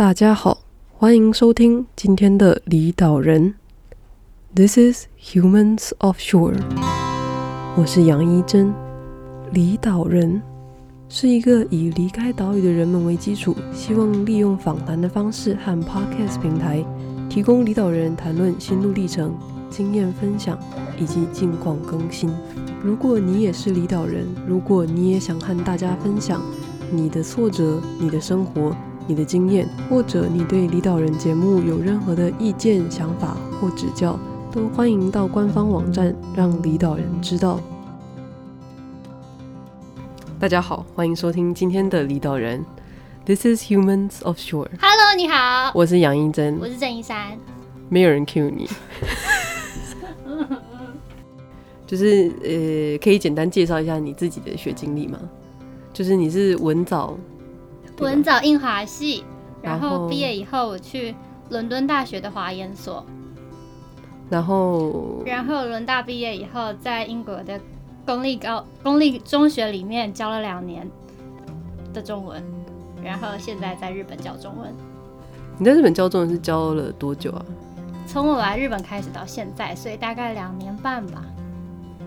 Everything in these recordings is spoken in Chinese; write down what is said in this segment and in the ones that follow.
大家好，欢迎收听今天的离岛人。This is Humans Offshore。我是杨一真。离岛人是一个以离开岛屿的人们为基础，希望利用访谈的方式和 Podcast 平台，提供离岛人谈论心路历程、经验分享以及近况更新。如果你也是离岛人，如果你也想和大家分享你的挫折、你的生活。你的经验，或者你对离岛人节目有任何的意见、想法或指教，都欢迎到官方网站让离岛人知道。大家好，欢迎收听今天的离岛人。This is Humans Offshore。Hello，你好，我是杨英珍，我是郑一山。没有人 cue 你，就是呃，可以简单介绍一下你自己的学经历吗？就是你是文藻。文藻印华系，然后毕业以后我去伦敦大学的华研所，然后然后伦大毕业以后，在英国的公立高公立中学里面教了两年的中文，然后现在在日本教中文。你在日本教中文是教了多久啊？从我来日本开始到现在，所以大概两年半吧。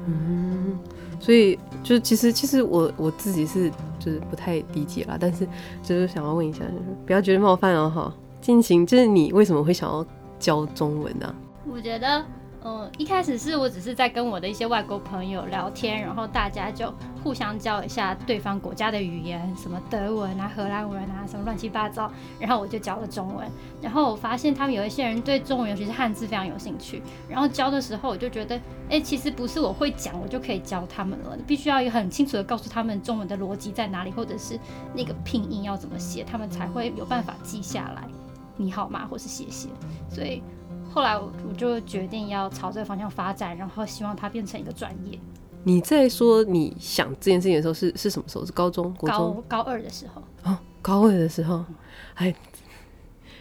嗯。所以，就其实，其实我我自己是就是不太理解啦，但是就是想要问一下，就是不要觉得冒犯哦，哈，进行，就是你为什么会想要教中文呢？我觉得。嗯，一开始是我只是在跟我的一些外国朋友聊天，然后大家就互相教一下对方国家的语言，什么德文啊、荷兰文啊，什么乱七八糟，然后我就教了中文。然后我发现他们有一些人对中文，尤其是汉字非常有兴趣。然后教的时候，我就觉得，哎，其实不是我会讲，我就可以教他们了，必须要很清楚的告诉他们中文的逻辑在哪里，或者是那个拼音要怎么写，他们才会有办法记下来。你好吗？或是谢谢。所以。后来我我就决定要朝这个方向发展，然后希望它变成一个专业。你在说你想这件事情的时候是是什么时候？是高中、国中？高高二的时候。哦，高二的时候，还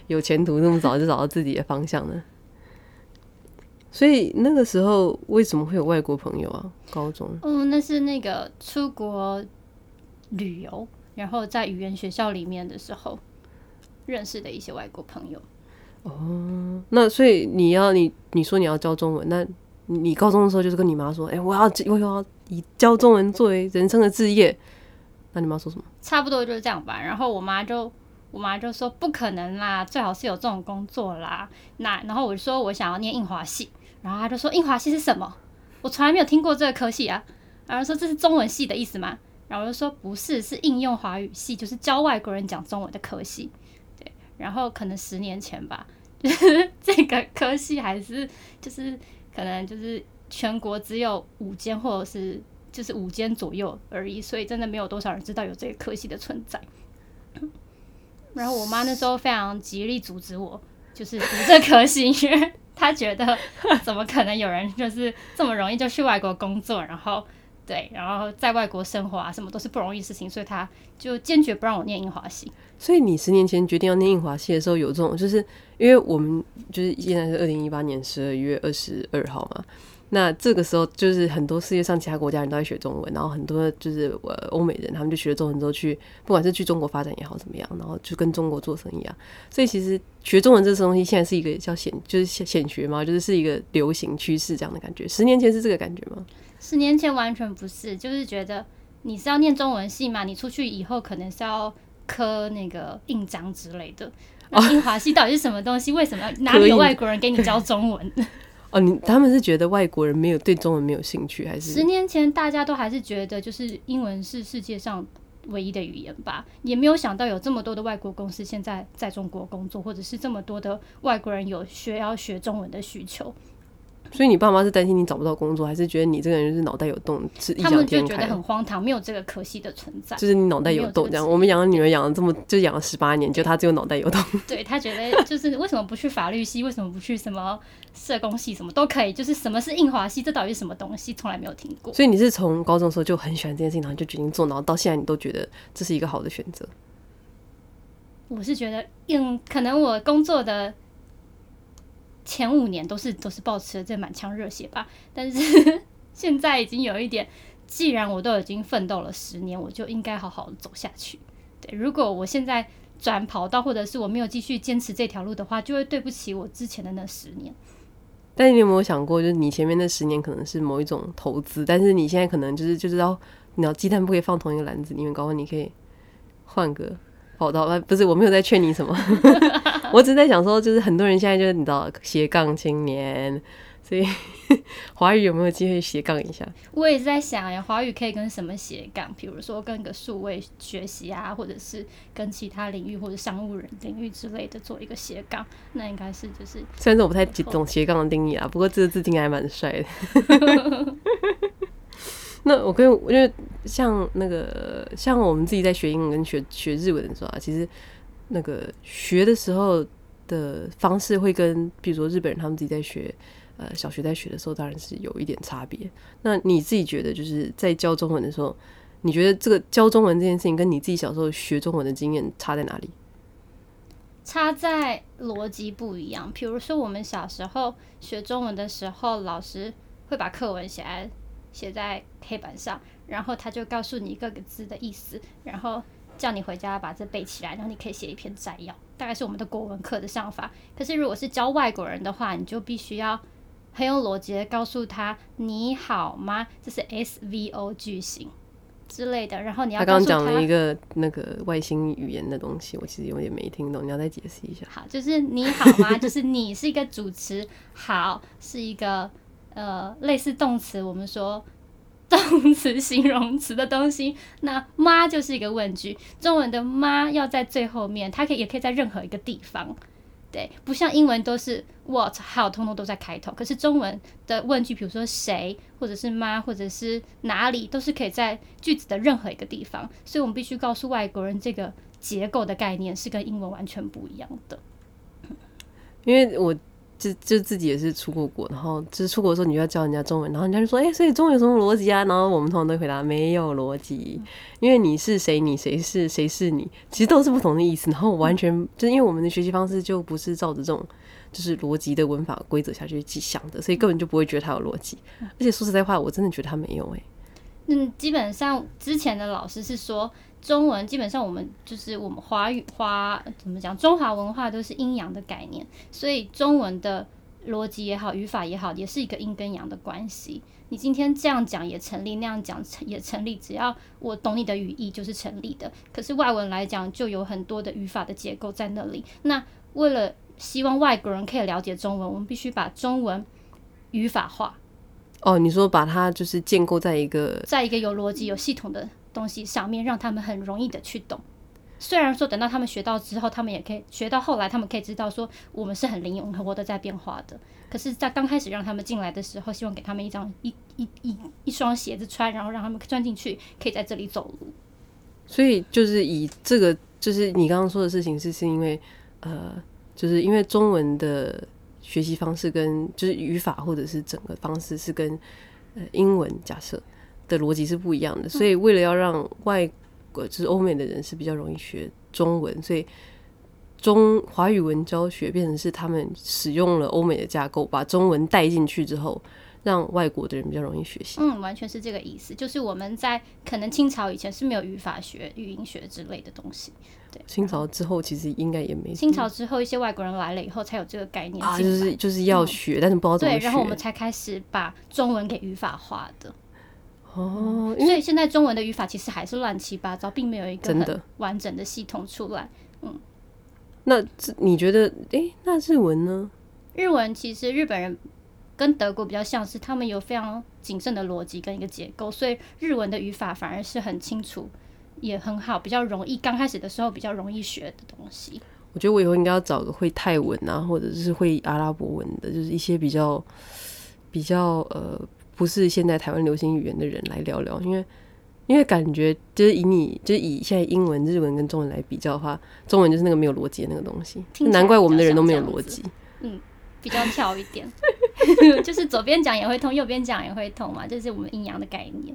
有前途，那么早就找到自己的方向呢。所以那个时候为什么会有外国朋友啊？高中？嗯，那是那个出国旅游，然后在语言学校里面的时候认识的一些外国朋友。哦，那所以你要你你说你要教中文，那你高中的时候就是跟你妈说，哎、我要我要以教中文作为人生的志业，那你妈说什么？差不多就是这样吧。然后我妈就我妈就说不可能啦，最好是有这种工作啦。那然后我就说我想要念印华系，然后她就说印华系是什么？我从来没有听过这个科系啊。然后说这是中文系的意思吗？然后我就说不是，是应用华语系，就是教外国人讲中文的科系。然后可能十年前吧，就是 这个科系还是就是可能就是全国只有五间或者是就是五间左右而已，所以真的没有多少人知道有这个科系的存在。然后我妈那时候非常极力阻止我，就是读这科系，因为她觉得怎么可能有人就是这么容易就去外国工作，然后。对，然后在外国生活啊，什么都是不容易的事情，所以她就坚决不让我念英华系。所以你十年前决定要念印华系的时候，有这种，就是因为我们就是现在是二零一八年十二月二十二号嘛。那这个时候，就是很多世界上其他国家人都在学中文，然后很多就是呃欧美人，他们就学了中文之后去，不管是去中国发展也好怎么样，然后就跟中国做生意啊。所以其实学中文这个东西，现在是一个叫显，就是显学嘛，就是是一个流行趋势这样的感觉。十年前是这个感觉吗？十年前完全不是，就是觉得你是要念中文系嘛，你出去以后可能是要刻那个印章之类的。那英华系到底是什么东西？为什么哪里有外国人给你教中文？哦，你他们是觉得外国人没有对中文没有兴趣，还是？十年前大家都还是觉得就是英文是世界上唯一的语言吧，也没有想到有这么多的外国公司现在在中国工作，或者是这么多的外国人有学要学中文的需求。所以你爸妈是担心你找不到工作，还是觉得你这个人就是脑袋有洞，是异想天开？他们就觉得很荒唐，没有这个可惜的存在。就是你脑袋有洞这样。我们养了女儿养了这么，就养了十八年，就她只有脑袋有洞。对，她觉得就是为什么不去法律系？为什么不去什么社工系？什么都可以。就是什么是印华系？这到底是什么东西？从来没有听过。所以你是从高中的时候就很喜欢这件事情，然后就决定做，然后到现在你都觉得这是一个好的选择。我是觉得，嗯，可能我工作的。前五年都是都是抱持了这满腔热血吧，但是 现在已经有一点，既然我都已经奋斗了十年，我就应该好好的走下去。对，如果我现在转跑道，或者是我没有继续坚持这条路的话，就会对不起我之前的那十年。但你有没有想过，就是你前面那十年可能是某一种投资，但是你现在可能就是就知道，你要鸡蛋不可以放同一个篮子里面，搞不好你可以换个跑道。不是，我没有在劝你什么，我只是在想说，就是很多人现在就是你知道斜杠青年。所以 华语有没有机会斜杠一下？我也是在想呀，华语可以跟什么斜杠？比如说跟个数位学习啊，或者是跟其他领域或者商务人领域之类的做一个斜杠，那应该是就是。虽然说我不太懂斜杠的定义啊，不过这个字听起来还蛮帅的。那我跟因为像那个像我们自己在学英文跟学学日文的时候啊，其实那个学的时候的方式会跟，比如说日本人他们自己在学。呃，小学在学的时候当然是有一点差别。那你自己觉得，就是在教中文的时候，你觉得这个教中文这件事情跟你自己小时候学中文的经验差在哪里？差在逻辑不一样。比如说，我们小时候学中文的时候，老师会把课文写在写在黑板上，然后他就告诉你各个字的意思，然后叫你回家把这背起来，然后你可以写一篇摘要。大概是我们的国文课的上法。可是如果是教外国人的话，你就必须要。很有逻辑的告诉他你好吗？这是 SVO 句型之类的。然后你要他刚刚讲了一个那个外星语言的东西，我其实有点没听懂，你要再解释一下。好，就是你好吗？就是你是一个主词，好是一个呃类似动词，我们说动词形容词的东西。那妈就是一个问句，中文的妈要在最后面，它可以也可以在任何一个地方。对，不像英文都是 what、how，通通都在开头。可是中文的问句，比如说谁，或者是妈，或者是哪里，都是可以在句子的任何一个地方。所以我们必须告诉外国人，这个结构的概念是跟英文完全不一样的。因为我。就就自己也是出过国，然后就是出国的时候，你就要教人家中文，然后人家就说：“哎、欸，所以中文有什么逻辑啊？”然后我们通常都会回答：“没有逻辑，因为你是谁，你谁是谁是你，其实都是不同的意思。”然后完全就是因为我们的学习方式就不是照着这种就是逻辑的文法规则下去去想的，所以根本就不会觉得它有逻辑。而且说实在话，我真的觉得它没有哎、欸。嗯，基本上之前的老师是说。中文基本上，我们就是我们华语华怎么讲？中华文化都是阴阳的概念，所以中文的逻辑也好，语法也好，也是一个阴跟阳的关系。你今天这样讲也成立，那样讲也成立，只要我懂你的语义就是成立的。可是外文来讲，就有很多的语法的结构在那里。那为了希望外国人可以了解中文，我们必须把中文语法化。哦，你说把它就是建构在一个在一个有逻辑、有系统的。东西上面让他们很容易的去懂，虽然说等到他们学到之后，他们也可以学到后来，他们可以知道说我们是很灵活、活的在变化的。可是，在刚开始让他们进来的时候，希望给他们一张一一一一双鞋子穿，然后让他们钻进去，可以在这里走路。所以，就是以这个，就是你刚刚说的事情，是是因为呃，就是因为中文的学习方式跟就是语法或者是整个方式是跟呃英文假设。的逻辑是不一样的，所以为了要让外国就是欧美的人是比较容易学中文，所以中华语文教学变成是他们使用了欧美的架构，把中文带进去之后，让外国的人比较容易学习。嗯，完全是这个意思。就是我们在可能清朝以前是没有语法学、语音学之类的东西。对，清朝之后其实应该也没。清朝之后，一些外国人来了以后，才有这个概念啊，就是就是要学，嗯，但是不知道怎么学。对，然后我们才开始把中文给语法化的。哦，所以现在中文的语法其实还是乱七八糟，并没有一个很完整的系统出来。嗯，那你觉得，诶、欸，那日文呢？日文其实日本人跟德国比较像是，他们有非常谨慎的逻辑跟一个结构，所以日文的语法反而是很清楚，也很好，比较容易。刚开始的时候比较容易学的东西。我觉得我以后应该要找个会泰文啊，或者是会阿拉伯文的，就是一些比较比较呃。不是现在台湾流行语言的人来聊聊，因为因为感觉就是以你就是以现在英文、日文跟中文来比较的话，中文就是那个没有逻辑的那个东西，难怪我们的人都没有逻辑。嗯，比较跳一点，就是左边讲也会通，右边讲也会通嘛，这是我们阴阳的概念。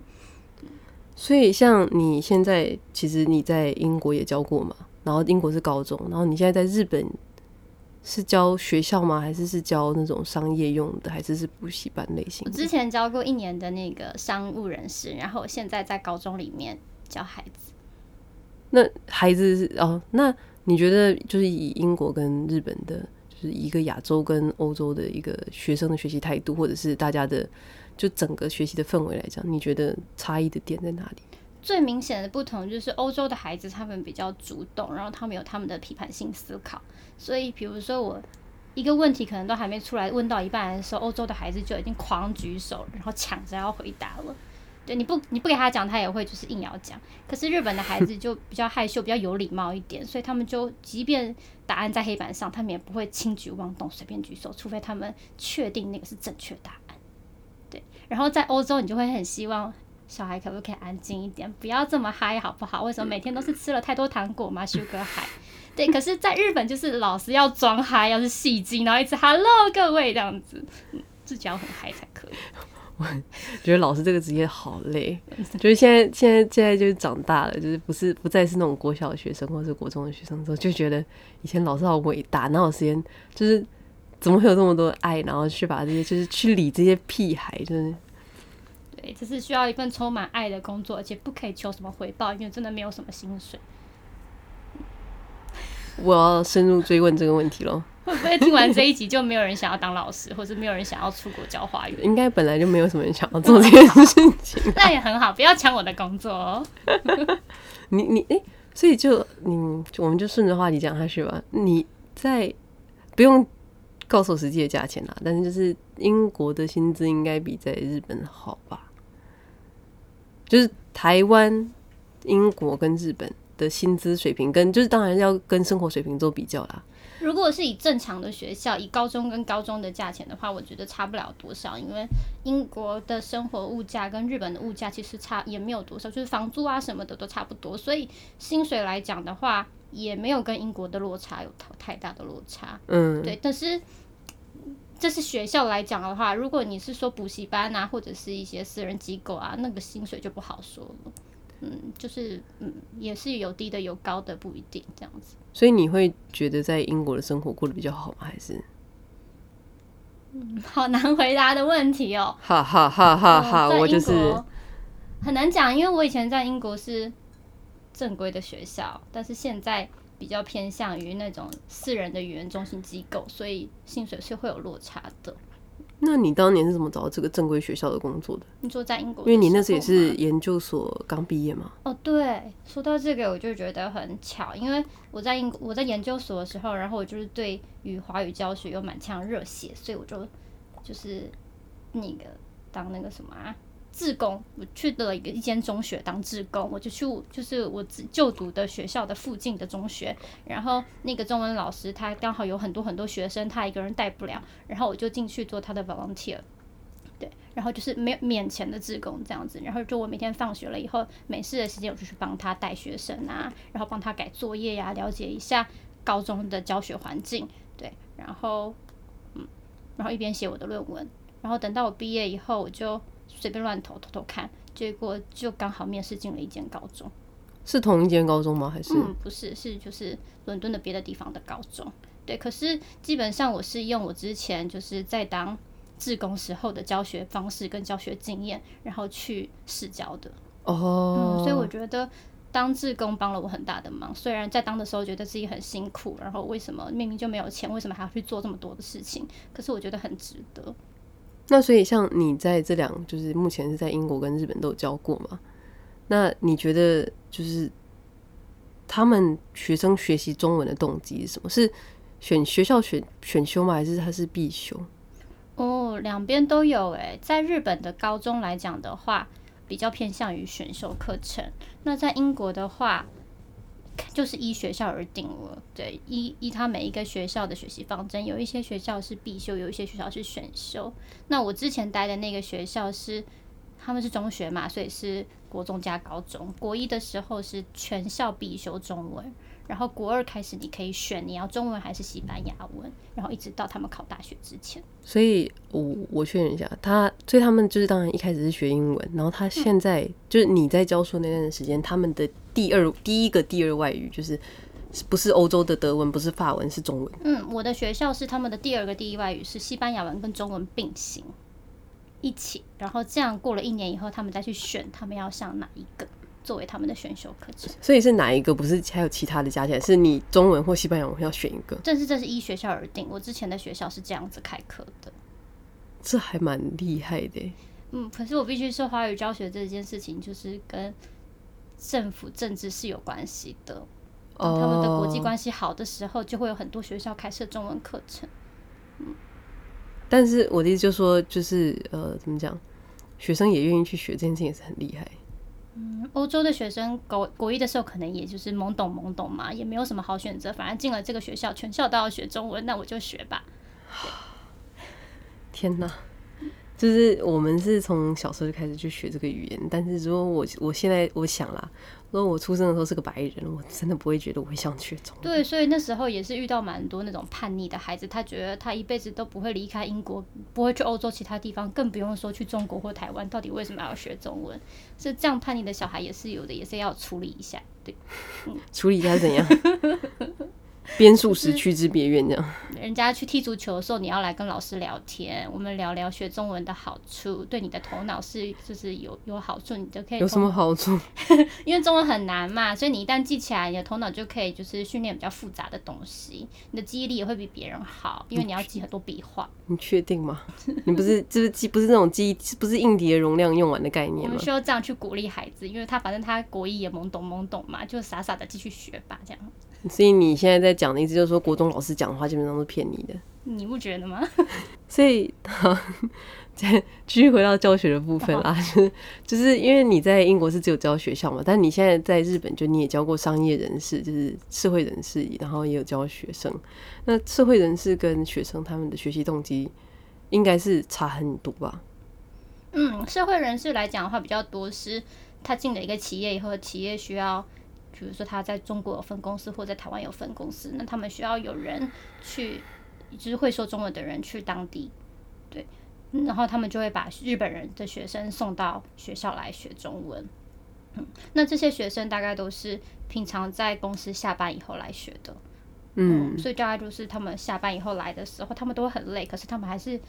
所以像你现在，其实你在英国也教过嘛，然后英国是高中，然后你现在在日本。是教学校吗？还是是教那种商业用的？还是是补习班类型？我之前教过一年的那个商务人士，然后现在在高中里面教孩子。那孩子是哦，那你觉得就是以英国跟日本的，就是一个亚洲跟欧洲的一个学生的学习态度，或者是大家的就整个学习的氛围来讲，你觉得差异的点在哪里？最明显的不同就是欧洲的孩子他们比较主动，然后他们有他们的批判性思考，所以比如说我一个问题可能都还没出来，问到一半的时候，欧洲的孩子就已经狂举手，然后抢着要回答了。对，你不你不给他讲，他也会就是硬要讲。可是日本的孩子就比较害羞，比较有礼貌一点，所以他们就即便答案在黑板上，他们也不会轻举妄动，随便举手，除非他们确定那个是正确答案。对，然后在欧洲，你就会很希望小孩可不可以安静一点，不要这么嗨，好不好？为什么每天都是吃了太多糖果吗？Sugar high。对，可是在日本就是老师要装嗨，要是戏精，然后一直 Hello 各位这样子，嗯，自己要很嗨才可以。我觉得老师这个职业好累，就是现在现在现在就是长大了，就是不是不再是那种国小的学生或者是国中的学生之后，就觉得以前老师好伟大，哪有时间就是怎么会有这么多爱，然后去把这些就是去理这些屁孩，就是对，这是需要一份充满爱的工作，而且不可以求什么回报，因为真的没有什么薪水。我要深入追问这个问题喽。会不会听完这一集就没有人想要当老师，或者没有人想要出国教华语？应该本来就没有什么人想要做这件事情。那也很好，不要抢我的工作哦。你你哎、欸，所以就你，我们就顺着话题讲下去吧。你在不用告诉我实际的价钱啦，但是就是英国的薪资应该比在日本好吧？就是台湾、英国跟日本的薪资水平，跟就是当然要跟生活水平做比较啦。如果是以正常的学校，以高中跟高中的价钱的话，我觉得差不了多少，因为英国的生活物价跟日本的物价其实差也没有多少，就是房租啊什么的都差不多，所以薪水来讲的话，也没有跟英国的落差有太大的落差。嗯，对。但是这是学校来讲的话，如果你是说补习班啊，或者是一些私人机构啊，那个薪水就不好说了。嗯，就是嗯，也是有低的有高的，不一定这样子。所以你会觉得在英国的生活过得比较好吗？还是？嗯，好难回答的问题哦。哈哈哈哈哈！我就是很难讲，因为我以前在英国是正规的学校，但是现在比较偏向于那种私人的语言中心机构，所以薪水是会有落差的。那你当年是怎么找到这个正规学校的工作的？你说在英国，因为你那时也是研究所刚毕业嘛。哦，对，说到这个，我就觉得很巧，因为我在英国，我在研究所的时候，然后我就是对于华语教学有满腔热血，所以我就就是那个当那个什么啊。志工，我去了一个一间中学当志工，我就去就是我自就读的学校的附近的中学，然后那个中文老师他刚好有很多很多学生，他一个人带不了，然后我就进去做他的 volunteer，对，然后就是没有免钱的志工这样子，然后就我每天放学了以后，没事的时间我就去帮他带学生啊，然后帮他改作业呀、了解一下高中的教学环境，对，然后嗯，然后一边写我的论文，然后等到我毕业以后我就。随便乱投，偷偷看，结果就刚好面试进了一间高中。是同一间高中吗？还是？嗯，不是，是就是伦敦的别的地方的高中。对，可是基本上我是用我之前就是在当志工时候的教学方式跟教学经验，然后去试教的。哦。嗯，所以我觉得当志工帮了我很大的忙。虽然在当的时候觉得自己很辛苦，然后为什么明明就没有钱，为什么还要去做这么多的事情？可是我觉得很值得。那所以，像你在这两，就是目前是在英国跟日本都有教过嘛？那你觉得，就是他们学生学习中文的动机是什么？是选学校选选修吗？还是他是必修？哦，两边都有诶。在日本的高中来讲的话，比较偏向于选修课程。那在英国的话，就是依学校而定了，对，依依他每一个学校的学习方针，有一些学校是必修，有一些学校是选修。那我之前待的那个学校是，他们是中学嘛，所以是国中加高中。国一的时候是全校必修中文。然后国二开始，你可以选你要中文还是西班牙文，然后一直到他们考大学之前。所以我我确认一下，他所以他们就是当然一开始是学英文，然后他现在、就是你在教书那段时间，他们的第二第一个第二外语就是不是欧洲的德文，不是法文，是中文。嗯，我的学校是他们的第二个第一外语是西班牙文跟中文并行一起，然后这样过了一年以后，他们再去选他们要上哪一个。作为他们的选修课程。所以是哪一个？不是还有其他的加起来？是你中文或西班牙文要选一个？但是这是依学校而定。我之前的学校是这样子开课的，这还蛮厉害的。嗯，可是我必须说，华语教学这件事情就是跟政府政治是有关系的。他们的国际关系好的时候，就会有很多学校开设中文课程。嗯，但是我的意思就是说，就是呃，怎么讲，学生也愿意去学这件事情也是很厉害。嗯，欧洲的学生国国一的时候，可能也就是懵懂懵懂嘛，也没有什么好选择，反正进了这个学校，全校都要学中文，那我就学吧。天哪！就是我们是从小时候就开始去学这个语言，但是如果我我现在我想啦，如果我出生的时候是个白人，我真的不会觉得我会想学中文。对，所以那时候也是遇到蛮多那种叛逆的孩子，他觉得他一辈子都不会离开英国，不会去欧洲其他地方，更不用说去中国或台湾。到底为什么要学中文？是这样叛逆的小孩也是有的，也是要处理一下。对，嗯、处理一下怎样？边数时区之别院，这样。人家去踢足球的时候，你要来跟老师聊天，我们聊聊学中文的好处，对你的头脑是就是有有好处，你就可以。有什么好处？因为中文很难嘛，所以你一旦记起来，你的头脑就可以就是训练比较复杂的东西，你的记忆力也会比别人好，因为你要记很多笔画。你确定吗？你不是就是记不是那种记忆，不是硬碟的容量用完的概念吗？我们需要这样去鼓励孩子，因为他反正他国一也懵懂懵懂嘛，就傻傻的继续学吧，这样。所以你现在在讲的意思就是说，国中老师讲的话基本上都是骗你的，你不觉得吗？所以，再继续回到教学的部分啦，就是就是因为你在英国是只有教学校嘛，但你现在在日本就你也教过商业人士，就是社会人士，然后也有教学生。那社会人士跟学生他们的学习动机应该是差很多吧？嗯，社会人士来讲的话，比较多是他进了一个企业以后，企业需要。比如说他在中国有分公司，或在台湾有分公司，那他们需要有人去，就是会说中文的人去当地，对，然后他们就会把日本人的学生送到学校来学中文。嗯，那这些学生大概都是平常在公司下班以后来学的，嗯，嗯，所以大概就是他们下班以后来的时候，他们都会很累，可是他们还是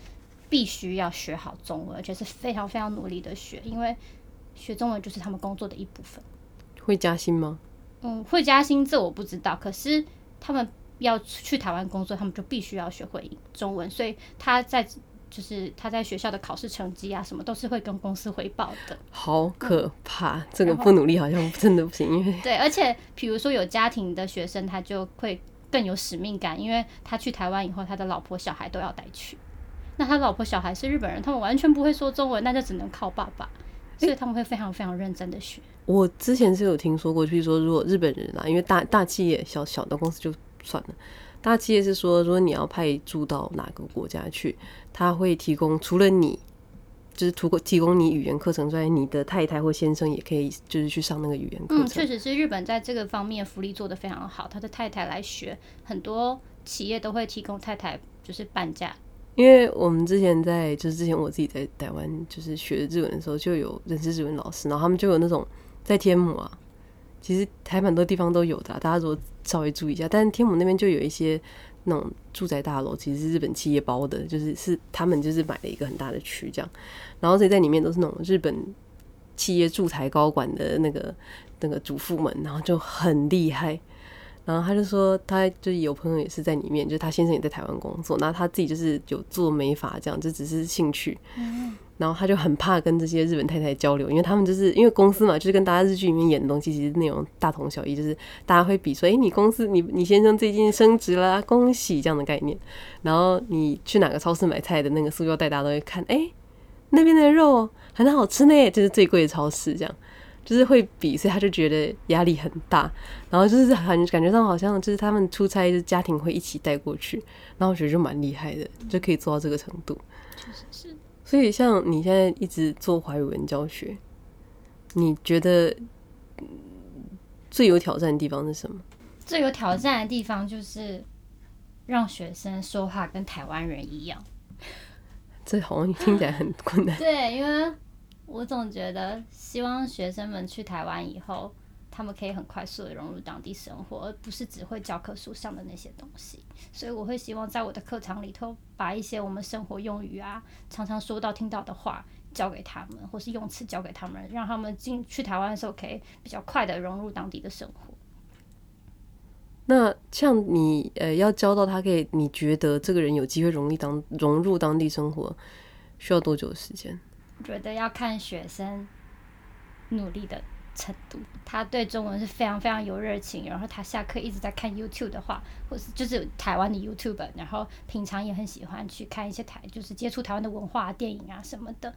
必须要学好中文，而且是非常非常努力的学，因为学中文就是他们工作的一部分。会加薪吗？嗯，会加薪这我不知道，可是他们要去台湾工作，他们就必须要学会中文，所以他在就是他在学校的考试成绩啊，什么都是会跟公司汇报的。好可怕，嗯、这个不努力好像真的不行，因为对，而且比如说有家庭的学生，他就会更有使命感，因为他去台湾以后，他的老婆小孩都要带去，那他老婆小孩是日本人，他们完全不会说中文，那就只能靠爸爸，所以他们会非常非常认真的学。我之前是有听说过，就是说，如果日本人啊，因为大大企业、小小的公司就算了，大企业是说，如果你要派驻到哪个国家去，他会提供除了你，就是提供提供你语言课程之外，你的太太或先生也可以就是去上那个语言课程。嗯，确实是日本在这个方面福利做得非常好，他的太太来学，很多企业都会提供太太就是半价。因为我们之前在就是之前我自己在台湾就是学日文的时候，就有认识日文老师，然后他们就有那种。在天母啊，其实台蛮多地方都有的，大家如果稍微注意一下。但是天母那边就有一些那种住宅大楼，其实是日本企业包的，就是是他们就是买了一个很大的区这样，然后所以在里面都是那种日本企业驻台高管的那个那个主妇们，然后就很厉害。然后他就说，他就有朋友也是在里面，就是他先生也在台湾工作，那他自己就是有做美发这样，就只是兴趣。然后他就很怕跟这些日本太太交流，因为他们就是因为公司嘛，就是跟大家日剧里面演的东西其实内容大同小异，就是大家会比说，哎，你公司你你先生最近升职了，恭喜这样的概念。然后你去哪个超市买菜的那个塑料袋，大家都会看，哎，那边的肉很好吃呢，就是最贵的超市这样，就是会比，所以他就觉得压力很大。然后就是很感觉上好像就是他们出差，就是家庭会一起带过去，然后我觉得就蛮厉害的，就可以做到这个程度。确实是。所以，像你现在一直做华语文教学，你觉得最有挑战的地方是什么？最有挑战的地方就是让学生说话跟台湾人一样。这好像听起来很困难。对，因为我总觉得希望学生们去台湾以后。他们可以很快速的融入当地生活，而不是只会教科书上的那些东西。所以我会希望在我的课堂里头，把一些我们生活用语啊，常常说到听到的话，教给他们，或是用词教给他们，让他们进去台湾的时候可以比较快的融入当地的生活。那像你呃要教到他可以，你觉得这个人有机会融入当融入当地生活，需要多久的时间？觉得要看学生努力的程度。他对中文是非常非常有热情，然后他下课一直在看 YouTube 的话，或是就是台湾的 YouTube，然后平常也很喜欢去看一些台，就是接触台湾的文化、电影啊什么的。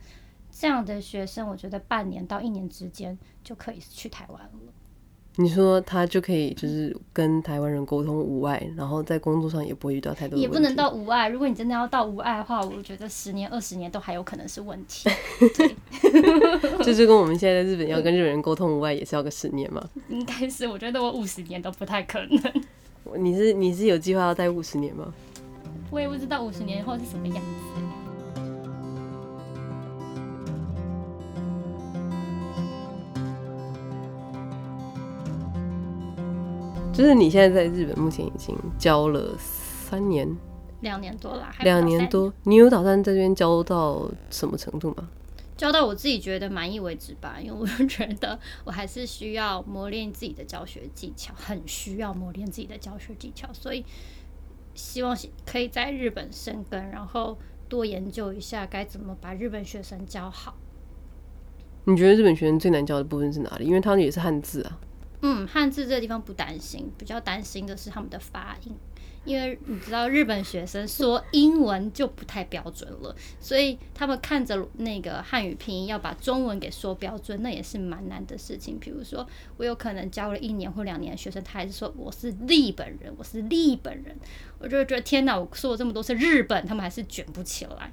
这样的学生，我觉得半年到一年之间就可以去台湾了。你说他就可以就是跟台湾人沟通无碍，然后在工作上也不会遇到太多。也不能到无碍，如果你真的要到无碍的话，我觉得十年二十年都还有可能是问题。就跟我们现在在日本要跟日本人沟通无碍，也是要个十年嘛。应该是，我觉得我五十年都不太可能。你是你是有计划要待五十年吗？我也不知道五十年后是什么样子。就是你现在在日本，目前已经教了三年，两年多了，两年多。你有打算在这边教到什么程度吗？教到我自己觉得满意为止吧，因为我觉得我还是需要磨练自己的教学技巧，很需要磨练自己的教学技巧，所以希望可以在日本生根，然后多研究一下该怎么把日本学生教好。你觉得日本学生最难教的部分是哪里？因为他们也是汉字啊。嗯，汉字这个地方不担心，比较担心的是他们的发音，因为你知道日本学生说英文就不太标准了，所以他们看着那个汉语拼音要把中文给说标准，那也是蛮难的事情。比如说，我有可能教了一年或两年的学生，他还是说我是日本人，我是日本人，我就觉得天哪，我说了这么多次日本，他们还是卷不起来。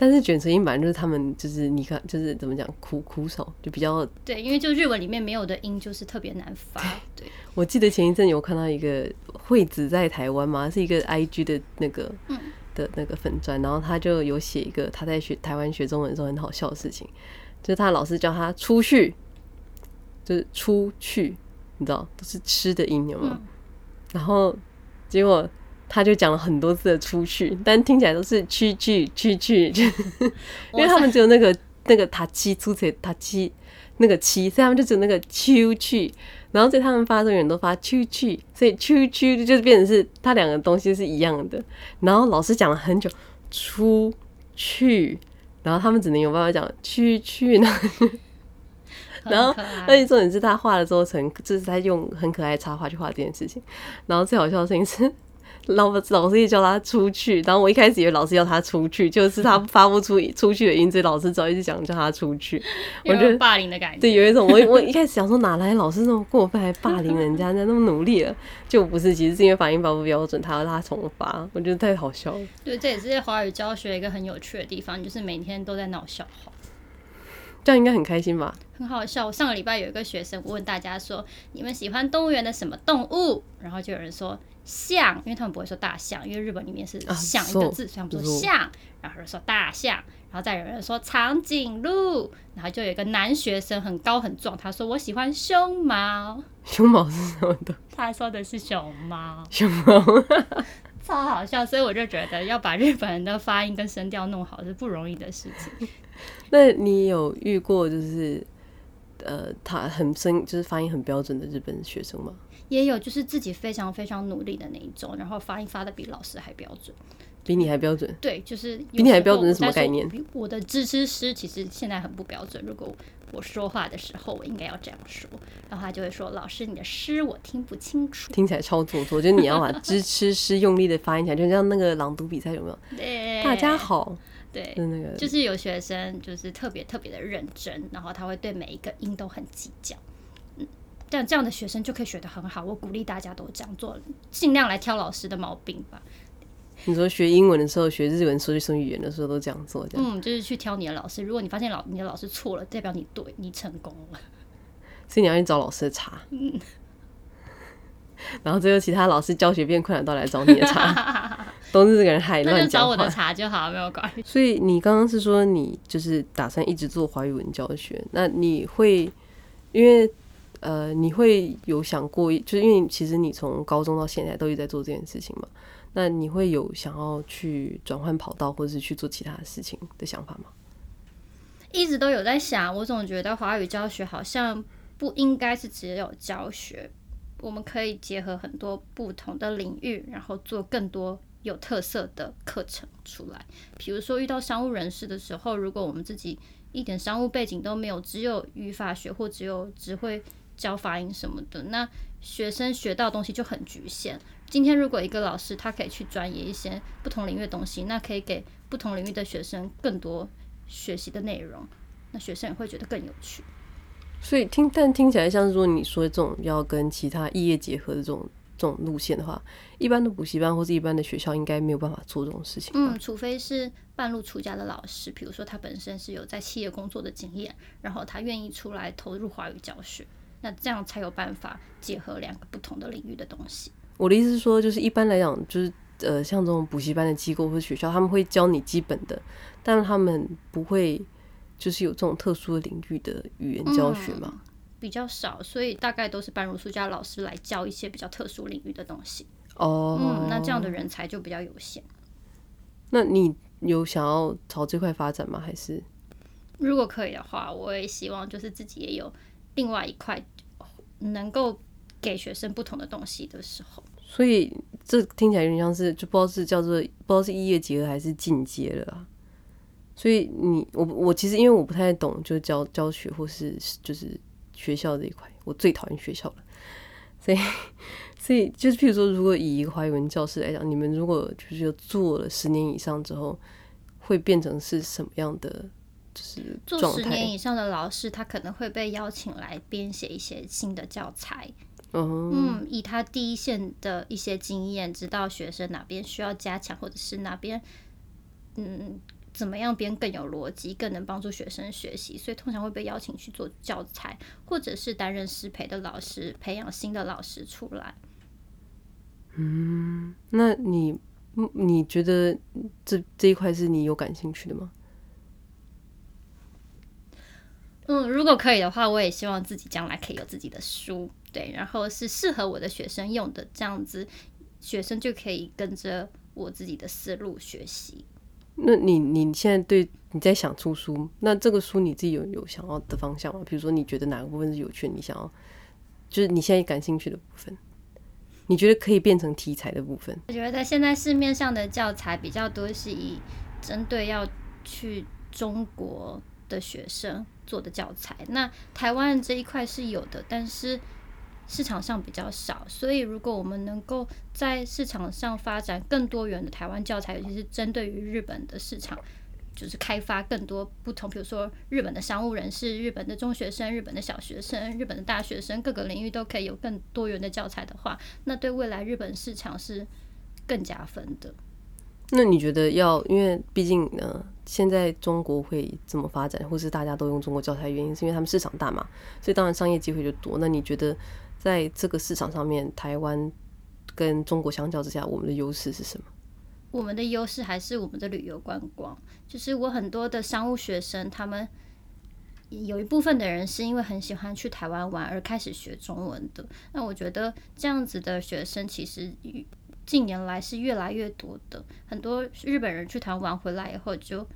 但是卷舌音本来就是他们就是你看就是怎么讲苦苦手就比较对，因为就日文里面没有的音就是特别难发。对，我记得前一阵有看到一个惠子在台湾嘛，是一个 IG 的那个、嗯、的那个粉专，然后他就有写一个他在学台湾学中文的时候很好笑的事情，就是他老师叫他出去，就是出去，你知道都是吃的音有没有？嗯、然后结果。他就讲了很多次的出去，但听起来都是去去去去，去 因为他们只有那个那个塔七出嘴塔七那个七，所以他们就只有那个出去，然后所以他们发的人都发出去，所以出去就变成是他两个东西是一样的。然后老师讲了很久出去，然后他们只能有办法讲去去呢。然后而且重点是他画了之后成，就是他用很可爱的插画去画这件事情。然后最好笑的事情是。老老师也叫他出去，然后我一开始以为老师要他出去，就是他发不出出去的音，所以老师早一直想叫他出去。我觉得霸凌的感觉，对，有一种我我一开始想说哪来老师那么过分，还霸凌人家，人家那么努力了，就不是，其实是因为发音发不标准，他要他重发，我觉得太好笑了。对，这也是华语教学一个很有趣的地方，就是每天都在闹笑话，这样应该很开心吧？很好笑。我上个礼拜有一个学生，我问大家说，你们喜欢动物园的什么动物？然后就有人说。象，因为他们不会说大象，因为日本里面是象一个字，啊、所以他们说象，然后说大象，然后再有人说长颈鹿，然后就有一个男学生很高很壮，他说我喜欢熊猫。熊猫是什么的？他说的是熊猫。熊猫，超好笑，所以我就觉得要把日本人的发音跟声调弄好是不容易的事情。那你有遇过就是呃，他很声就是发音很标准的日本学生吗？也有就是自己非常非常努力的那一种，然后发音发的比老师还标准，比你还标准。对，就是比你还标准是什么概念？我的支持师其实现在很不标准。如果我说话的时候，我应该要这样说，然后他就会说：“老师，你的诗我听不清楚。”听起来超做作，就你要把支持师用力的发音起来，就像那个朗读比赛有没有？对，大家好，对，是那个，就是有学生就是特别特别的认真，然后他会对每一个音都很计较。这样这样的学生就可以学得很好，我鼓励大家都这样做，尽量来挑老师的毛病吧。你说学英文的时候、学日文、说说语言的时候都这样做，这样嗯，就是去挑你的老师。如果你发现老你的老师错了，代表你对，你成功了。所以你要去找老师的茬。嗯。然后最后其他老师教学变困难，都来找你的茬，都是这个人害乱找我的茬就好，没有关系。所以你刚刚是说你就是打算一直做华语文教学，那你会因为。呃，你会有想过，就是因为其实你从高中到现在都一直在做这件事情嘛？那你会有想要去转换跑道，或者是去做其他的事情的想法吗？一直都有在想，我总觉得华语教学好像不应该是只有教学，我们可以结合很多不同的领域，然后做更多有特色的课程出来。比如说遇到商务人士的时候，如果我们自己一点商务背景都没有，只有语法学或只有只会教发音什么的，那学生学到的东西就很局限。今天如果一个老师他可以去钻研一些不同领域的东西，那可以给不同领域的学生更多学习的内容，那学生也会觉得更有趣。所以听，但听起来像是说你说这种要跟其他异业结合的这种这种路线的话，一般的补习班或是一般的学校应该没有办法做这种事情。嗯，除非是半路出家的老师，比如说他本身是有在企业工作的经验，然后他愿意出来投入华语教学。那这样才有办法结合两个不同的领域的东西。我的意思是说，就是一般来讲，就是呃，像这种补习班的机构或学校，他们会教你基本的，但是他们不会就是有这种特殊的领域的语言教学嘛？嗯，比较少，所以大概都是半路出家老师来教一些比较特殊领域的东西。哦，嗯，那这样的人才就比较有限。那你有想要朝这块发展吗？还是如果可以的话，我也希望就是自己也有。另外一块能够给学生不同的东西的时候，所以这听起来有点像是，就不知道是叫做不知道是异业结合还是进阶了啊。所以你我我其实因为我不太懂，就教教学或是就是学校这一块，我最讨厌学校了。所以所以就是譬如说，如果以一个华语文教师来讲，你们如果就是做了十年以上之后，会变成是什么样的？做十年以上的老师，他可能会被邀请来编写一些新的教材。嗯，嗯，以他第一线的一些经验，知道学生哪边需要加强，或者是哪边嗯怎么样编更有逻辑，更能帮助学生学习。所以通常会被邀请去做教材，或者是担任师培的老师，培养新的老师出来。嗯，那你你觉得这这一块是你有感兴趣的吗？嗯，如果可以的话，我也希望自己将来可以有自己的书，对，然后是适合我的学生用的，这样子学生就可以跟着我自己的思路学习。那你你现在对你在想出书，那这个书你自己有有想要的方向吗？比如说你觉得哪个部分是有趣，你想要就是你现在感兴趣的部分，你觉得可以变成题材的部分？我觉得现在市面上的教材比较多是以针对要去中国的学生做的教材，那台湾这一块是有的，但是市场上比较少。所以，如果我们能够在市场上发展更多元的台湾教材，尤其是针对于日本的市场，就是开发更多不同，比如说日本的商务人士、日本的中学生、日本的小学生、日本的大学生，各个领域都可以有更多元的教材的话，那对未来日本市场是更加分的。那你觉得要，因为毕竟呢，现在中国会这么发展，或是大家都用中国教材，原因是因为他们市场大嘛，所以当然商业机会就多。那你觉得在这个市场上面，台湾跟中国相较之下，我们的优势是什么？我们的优势还是我们的旅游观光。就是我很多的商务学生，他们有一部分的人是因为很喜欢去台湾玩而开始学中文的。那我觉得这样子的学生其实近年来是越来越多的，很多日本人去台湾玩回来以后就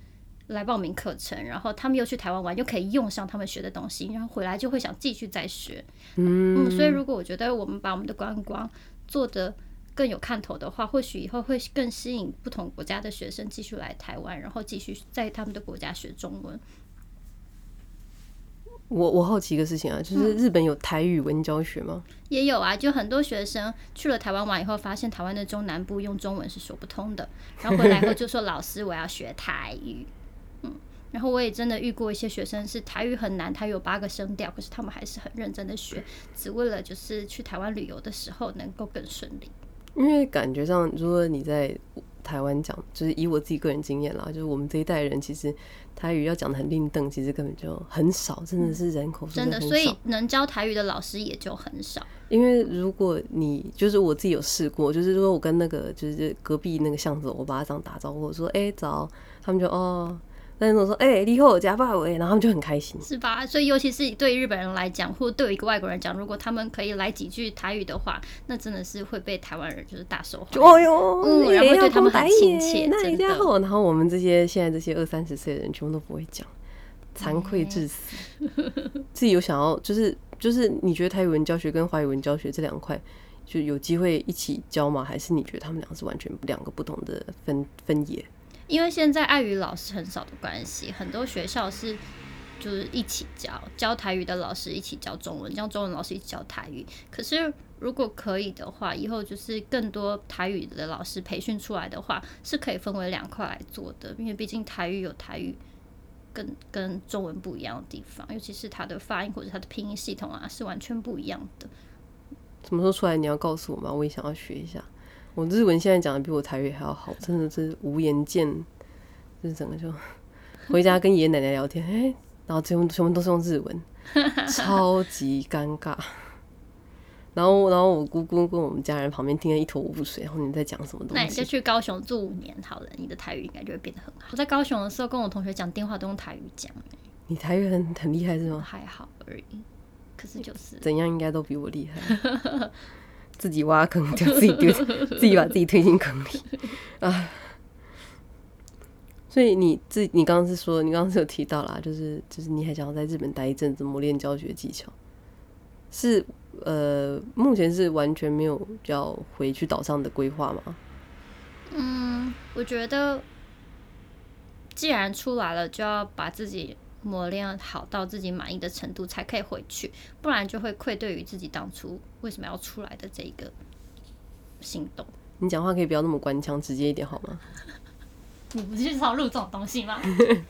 来报名课程，然后他们又去台湾玩，又可以用上他们学的东西，然后回来就会想继续再学。嗯，所以如果我觉得我们把我们的观光做得更有看头的话，或许以后会更吸引不同国家的学生继续来台湾，然后继续在他们的国家学中文。我我好奇一个事情啊，就是日本有台语文教学吗？嗯，也有啊，就很多学生去了台湾玩以后，发现台湾的中南部用中文是说不通的，然后回来以后就说老师我要学台语，嗯，然后我也真的遇过一些学生是台语很难，台语有八个声调，可是他们还是很认真的学，只为了就是去台湾旅游的时候能够更顺利。因为感觉上，如果你在台湾讲，就是以我自己个人经验啦，就是我们这一代人其实台语要讲的很另等，其实根本就很少，真的是人口真的，真的，所以能教台语的老师也就很少。因为如果你就是我自己有试过，就是说我跟那个就是隔壁那个巷子我爸这样打招呼，我说哎、欸、早，他们就哦。但是我说，哎、欸，你好，加爸喂，然后他们就很开心，是吧？所以，尤其是对日本人来讲，或对一个外国人讲，如果他们可以来几句台语的话，那真的是会被台湾人就是大受欢迎。哦哟，嗯，然后对他们很亲切，真的。然后我们这些现在这些二三十岁的人，全部都不会讲。惭愧至死。自己有想要，就是就是，你觉得台语文教学跟华语文教学这两块就有机会一起教吗？还是你觉得他们俩是完全两个不同的分分野？因为现在爱语老师很少的关系，很多学校是就是一起教教台语的老师一起教中文，教中文老师一起教台语。可是如果可以的话，以后就是更多台语的老师培训出来的话，是可以分为两块来做的。因为毕竟台语有台语跟跟中文不一样的地方，尤其是它的发音或者它的拼音系统啊，是完全不一样的。什么时候出来？你要告诉我吗？我也想要学一下。我日文现在讲的比我台语还要好，真的是无颜见，就是整个就 回家跟爷爷奶奶聊天，哎、欸，然后全部全部都是用日文，超级尴尬。然后然后我姑姑跟我们家人旁边听得一头雾水，然后你在讲什么东西？那你就去高雄住五年好了，你的台语应该就会变得很好。我在高雄的时候跟我同学讲电话都用台语讲，你台语很很厉害是吗？还好而已，可是就是怎样应该都比我厉害。自己挖坑，就自己 丢，自己把自己推进坑里啊！所以你自你刚刚是说，你刚刚是有提到啦，就是就是你还想要在日本待一阵子磨练教学技巧，是呃，目前是完全没有要回去岛上的规划吗？嗯，我觉得既然出来了，就要把自己。磨练好到自己满意的程度才可以回去，不然就会愧对于自己当初为什么要出来的这一个行动。你讲话可以不要那么官腔，直接一点好吗？你不是要录这种东西吗？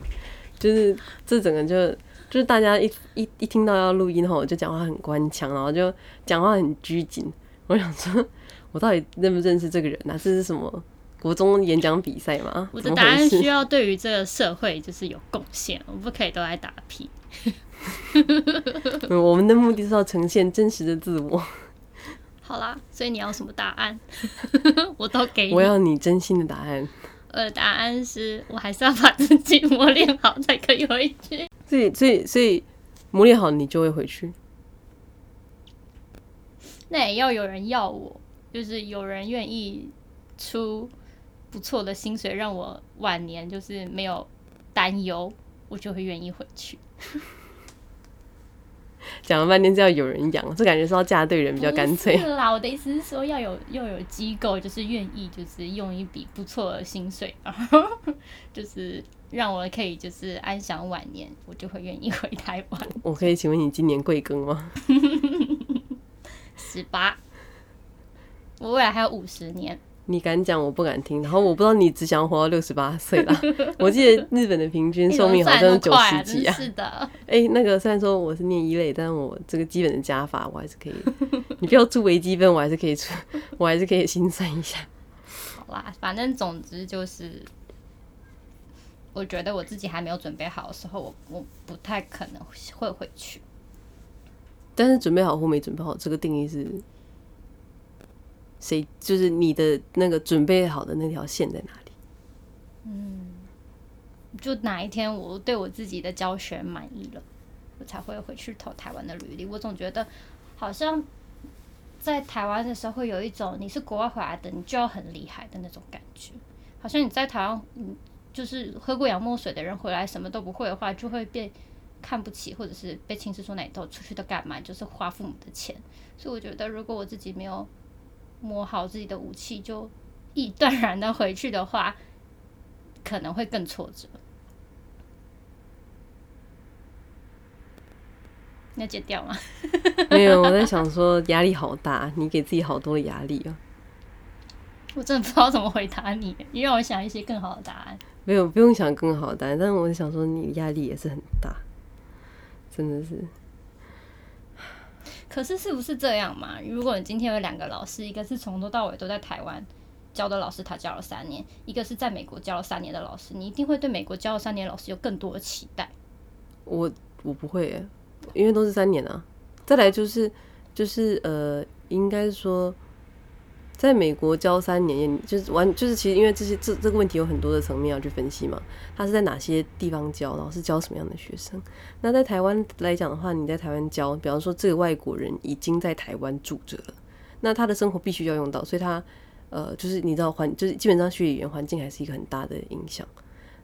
就是这整个就就是大家一一一听到要录音后，就讲话很官腔，然后就讲话很拘谨。我想说，我到底认不认识这个人啊？这是什么？国中演讲比赛吗？我的答案需要对于这个社会就是有贡献，我不可以都来打屁。我们的目的是要呈现真实的自我。好啦，所以你要什么答案？我都给你。我要你真心的答案。我的答案是我还是要把自己磨练好才可以回去。所以，所以，所以磨练好你就会回去。那也要有人要我，就是有人愿意出。不错的薪水让我晚年就是没有担忧，我就会愿意回去。讲了半天是要有人养，这感觉是要嫁对人比较干脆。是啦，我的意思是说要有要有机构，就是愿意就是用一笔不错的薪水，然后 就是让我可以就是安享晚年，我就会愿意回台湾。我可以请问你今年贵庚吗？十八，我未来还有五十年。你敢讲，我不敢听。然后我不知道你只想活到六十八岁了。我记得日本的平均寿命好像是九十几啊。是的。哎、欸，那个虽然说我是念一类，但我这个基本的加法我还是可以。你不要出微积分，我还是可以出，我还是可以心算一下。好啦，反正总之就是，我觉得我自己还没有准备好的时候，我我不太可能会回去。但是准备好或没准备好，这个定义是？谁就是你的那个准备好的那条线在哪里？嗯，就哪一天我对我自己的教学满意了，我才会回去投台湾的履历。我总觉得好像在台湾的时候会有一种你是国外回来的，你就要很厉害的那种感觉。好像你在台湾，嗯，就是喝过洋墨水的人回来什么都不会的话，就会被看不起，或者是被亲戚说哪都出去都干嘛，就是花父母的钱。所以我觉得，如果我自己没有磨好自己的武器，就毅断然的回去的话，可能会更挫折。你要剪掉吗？没有，我在想说压力好大，你给自己好多的压力啊。我真的不知道怎么回答你，你让我想一些更好的答案。没有，不用想更好的答案，但是我想说你压力也是很大，真的是。可是是不是这样嘛？如果你今天有两个老师，一个是从头到尾都在台湾教的老师，他教了三年；一个是在美国教了三年的老师，你一定会对美国教了三年老师有更多的期待。我我不会，因为都是三年啊。再来就是就是呃，应该说。在美国教三年，就是完，就是其实因为这些这这个问题有很多的层面要去分析嘛。他是在哪些地方教，然后是教什么样的学生？那在台湾来讲的话，你在台湾教，比方说这个外国人已经在台湾住着了，那他的生活必须要用到，所以他呃，就是你知道环，就是基本上学语言环境还是一个很大的影响。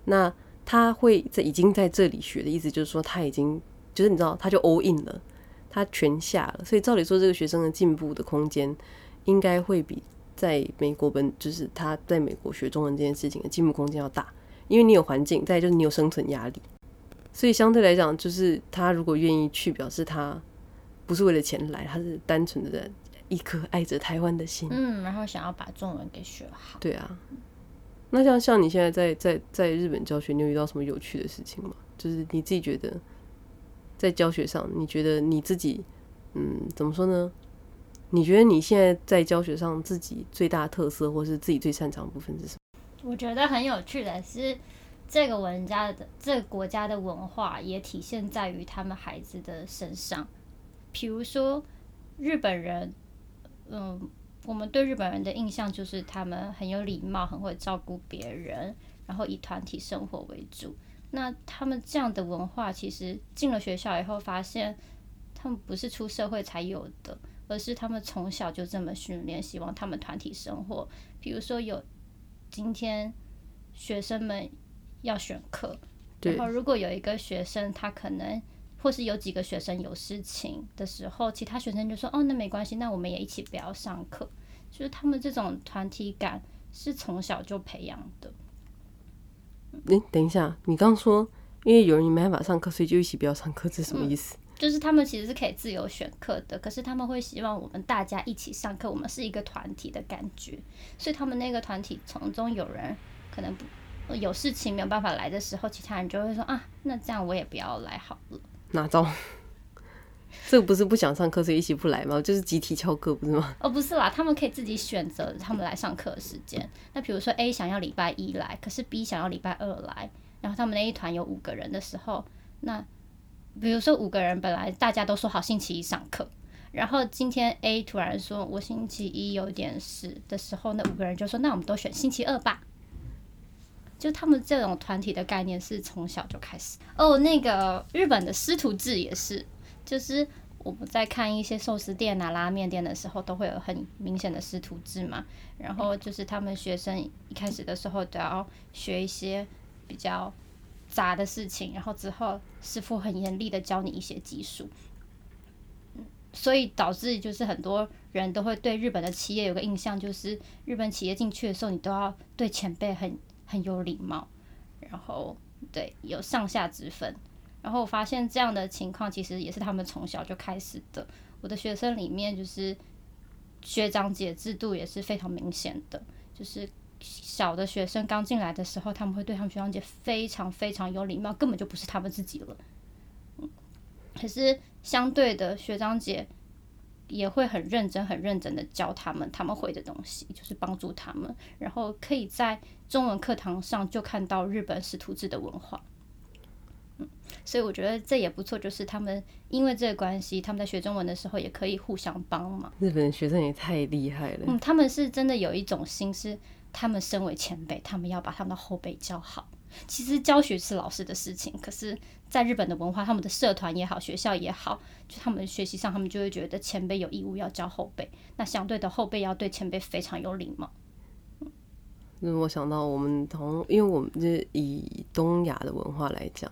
那他会在已经在这里学的意思，就是说他已经就是你知道，他就 all in 了，他全下了。所以照理说，这个学生的进步的空间应该会比在美国本就是他在美国学中文这件事情的进步空间要大，因为你有环境，再就是你有生存压力。所以相对来讲，就是他如果愿意去，表示他不是为了钱来，他是单纯的一颗爱着台湾的心。嗯，然后想要把中文给学好。对啊。那像像你现在在在在日本教学，你有遇到什么有趣的事情吗？就是你自己觉得在教学上，你觉得你自己，嗯，怎么说呢？你觉得你现在在教学上自己最大的特色，或是自己最擅长的部分是什么？我觉得很有趣的是，这个文家的这个国家的文化也体现在于他们孩子的身上。比如说日本人，嗯。我们对日本人的印象就是他们很有礼貌，很会照顾别人，然后以团体生活为主。那他们这样的文化，其实进了学校以后，发现他们不是出社会才有的，而是他们从小就这么训练，希望他们团体生活。比如说有今天学生们要选课，然后如果有一个学生他可能。或是有几个学生有事情的时候，其他学生就说：“哦，那没关系，那我们也一起不要上课。”就是他们这种团体感是从小就培养的。诶、欸，等一下，你刚刚说因为有人没办法上课，所以就一起不要上课，这是什么意思？嗯，就是他们其实是可以自由选课的，可是他们会希望我们大家一起上课，我们是一个团体的感觉。所以他们那个团体从中有人可能不有事情没有办法来的时候，其他人就会说：“啊，那这样我也不要来好了。”哪招？这个不是不想上课，所以一起不来吗？就是集体翘课，不是吗？哦，不是啦，他们可以自己选择他们来上课的时间。那比如说 A 想要礼拜一来，可是 B 想要礼拜二来，然后他们那一团有五个人的时候，那比如说五个人本来大家都说好星期一上课，然后今天 A 突然说我星期一有点事的时候，那五个人就说那我们都选星期二吧。就他们这种团体的概念是从小就开始哦。那个日本的师徒制也是，就是我们在看一些寿司店啊、拉面店的时候，都会有很明显的师徒制嘛。然后就是他们学生一开始的时候都要学一些比较杂的事情，然后之后师傅很严厉的教你一些技术。所以导致就是很多人都会对日本的企业有个印象，就是日本企业进去的时候，你都要对前辈很。很有礼貌，然后对有上下之分，然后我发现这样的情况其实也是他们从小就开始的。我的学生里面就是学长姐制度也是非常明显的，就是小的学生刚进来的时候，他们会对他们学长姐非常非常有礼貌，根本就不是他们自己了。嗯，可是相对的学长姐。也会很认真、很认真的教他们他们会的东西，就是帮助他们，然后可以在中文课堂上就看到日本师徒制的文化。嗯，所以我觉得这也不错，就是他们因为这个关系，他们在学中文的时候也可以互相帮忙。日本学生也太厉害了。嗯，他们是真的有一种心，是他们身为前辈，他们要把他们的后辈教好。其实教学是老师的事情，可是，在日本的文化，他们的社团也好，学校也好，就他们学习上，他们就会觉得前辈有义务要教后辈，那相对的后辈要对前辈非常有礼貌。那我想到我们同，因为我们就是以东亚的文化来讲，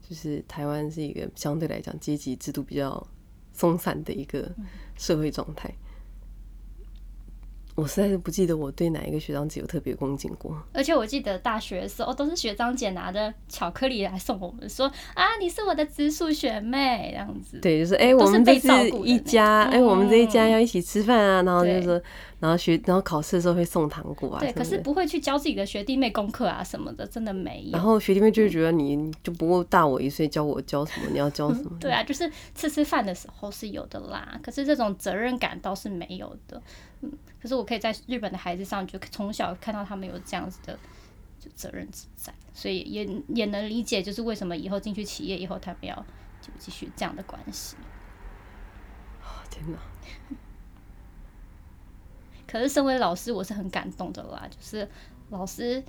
就是台湾是一个相对来讲阶级制度比较松散的一个社会状态。我实在是不记得我对哪一个学长姐有特别恭敬过，而且我记得大学的时候都是学长姐拿着巧克力来送我们，说啊，你是我的直属学妹这样子。对，就是哎、欸，我们这是一家，哎、欸，我们这一家要一起吃饭啊，然后就是说。然后学，然后考试的时候会送糖果啊。对，可是不会去教自己的学弟妹功课啊什么的，真的没有。然后学弟妹就会觉得你，就不过大我一岁，教我教什么？你要教什么？对啊，就是吃吃饭的时候是有的啦，可是这种责任感倒是没有的。嗯，可是我可以在日本的孩子上，就从小看到他们有这样子的就责任之在，所以也也能理解，就是为什么以后进去企业以后，他们要就继续这样的关系。天哪！可是，身为老师，我是很感动的啦。就是老师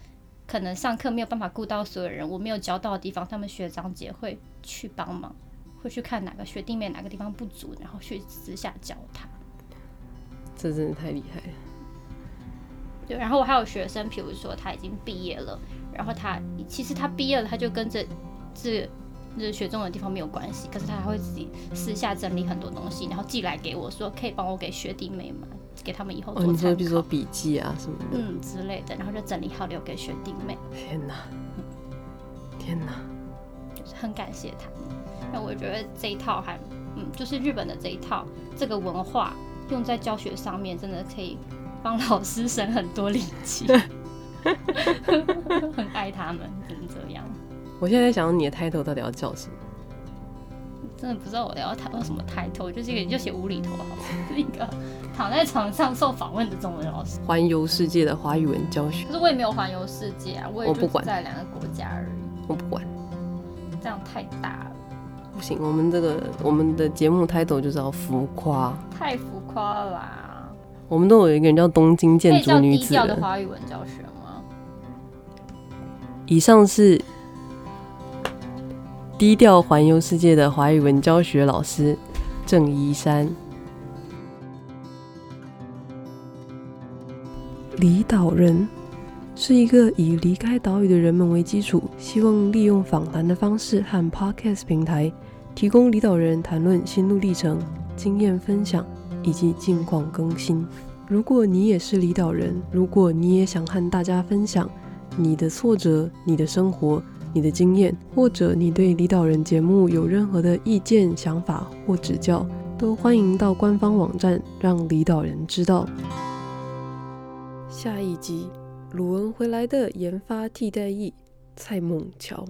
可能上课没有办法顾到所有人，我没有教到的地方，他们学长姐会去帮忙，会去看哪个学弟妹哪个地方不足，然后去私下教他。这真的太厉害了。对，然后我还有学生，比如说他已经毕业了，然后他其实他毕业了，他就跟这这这学中文的地方没有关系，可是他还会自己私下整理很多东西，然后寄来给我说，可以帮我给学弟妹们，给他们以后做参考。哦，你说比如说笔记啊什么的，嗯之类的，然后就整理好留给学弟妹。天哪，天哪，就是很感谢他们。那我觉得这一套还，嗯，就是日本的这一套这个文化用在教学上面，真的可以帮老师省很多力气。很爱他们，只能这样。我现在在想，你的 title 到底要叫什么？真的不知道我要谈什么 title，就是一个就写无厘头好了，是一个躺在床上受访问的中文老师。环游世界的华语文教学。可是我也没有环游世界啊，我也就在两个国家而已。我不管，这样太大了。不行，我们这个我们的节目 title 就是要浮夸。太浮夸了啦！我们都有一个人叫东京建筑女子。低调的华语文教学吗？以上是低调环游世界的华语文教学老师郑一山。离岛人是一个以离开岛屿的人们为基础，希望利用访谈的方式和 Podcast 平台，提供离岛人谈论心路历程、经验分享以及近况更新。如果你也是离岛人，如果你也想和大家分享你的挫折、你的生活、你的经验，或者你对李导人节目有任何的意见、想法或指教，都欢迎到官方网站让李导人知道。下一集。鲁文回来的研发替代役蔡孟乔。